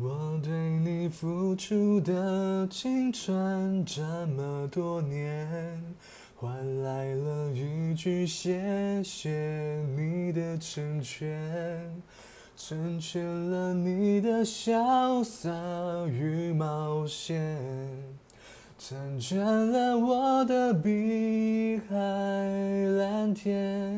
我对你付出的青春这么多年，换来了一句谢谢你的成全，成全了你的潇洒与冒险，成全了我的碧海蓝天。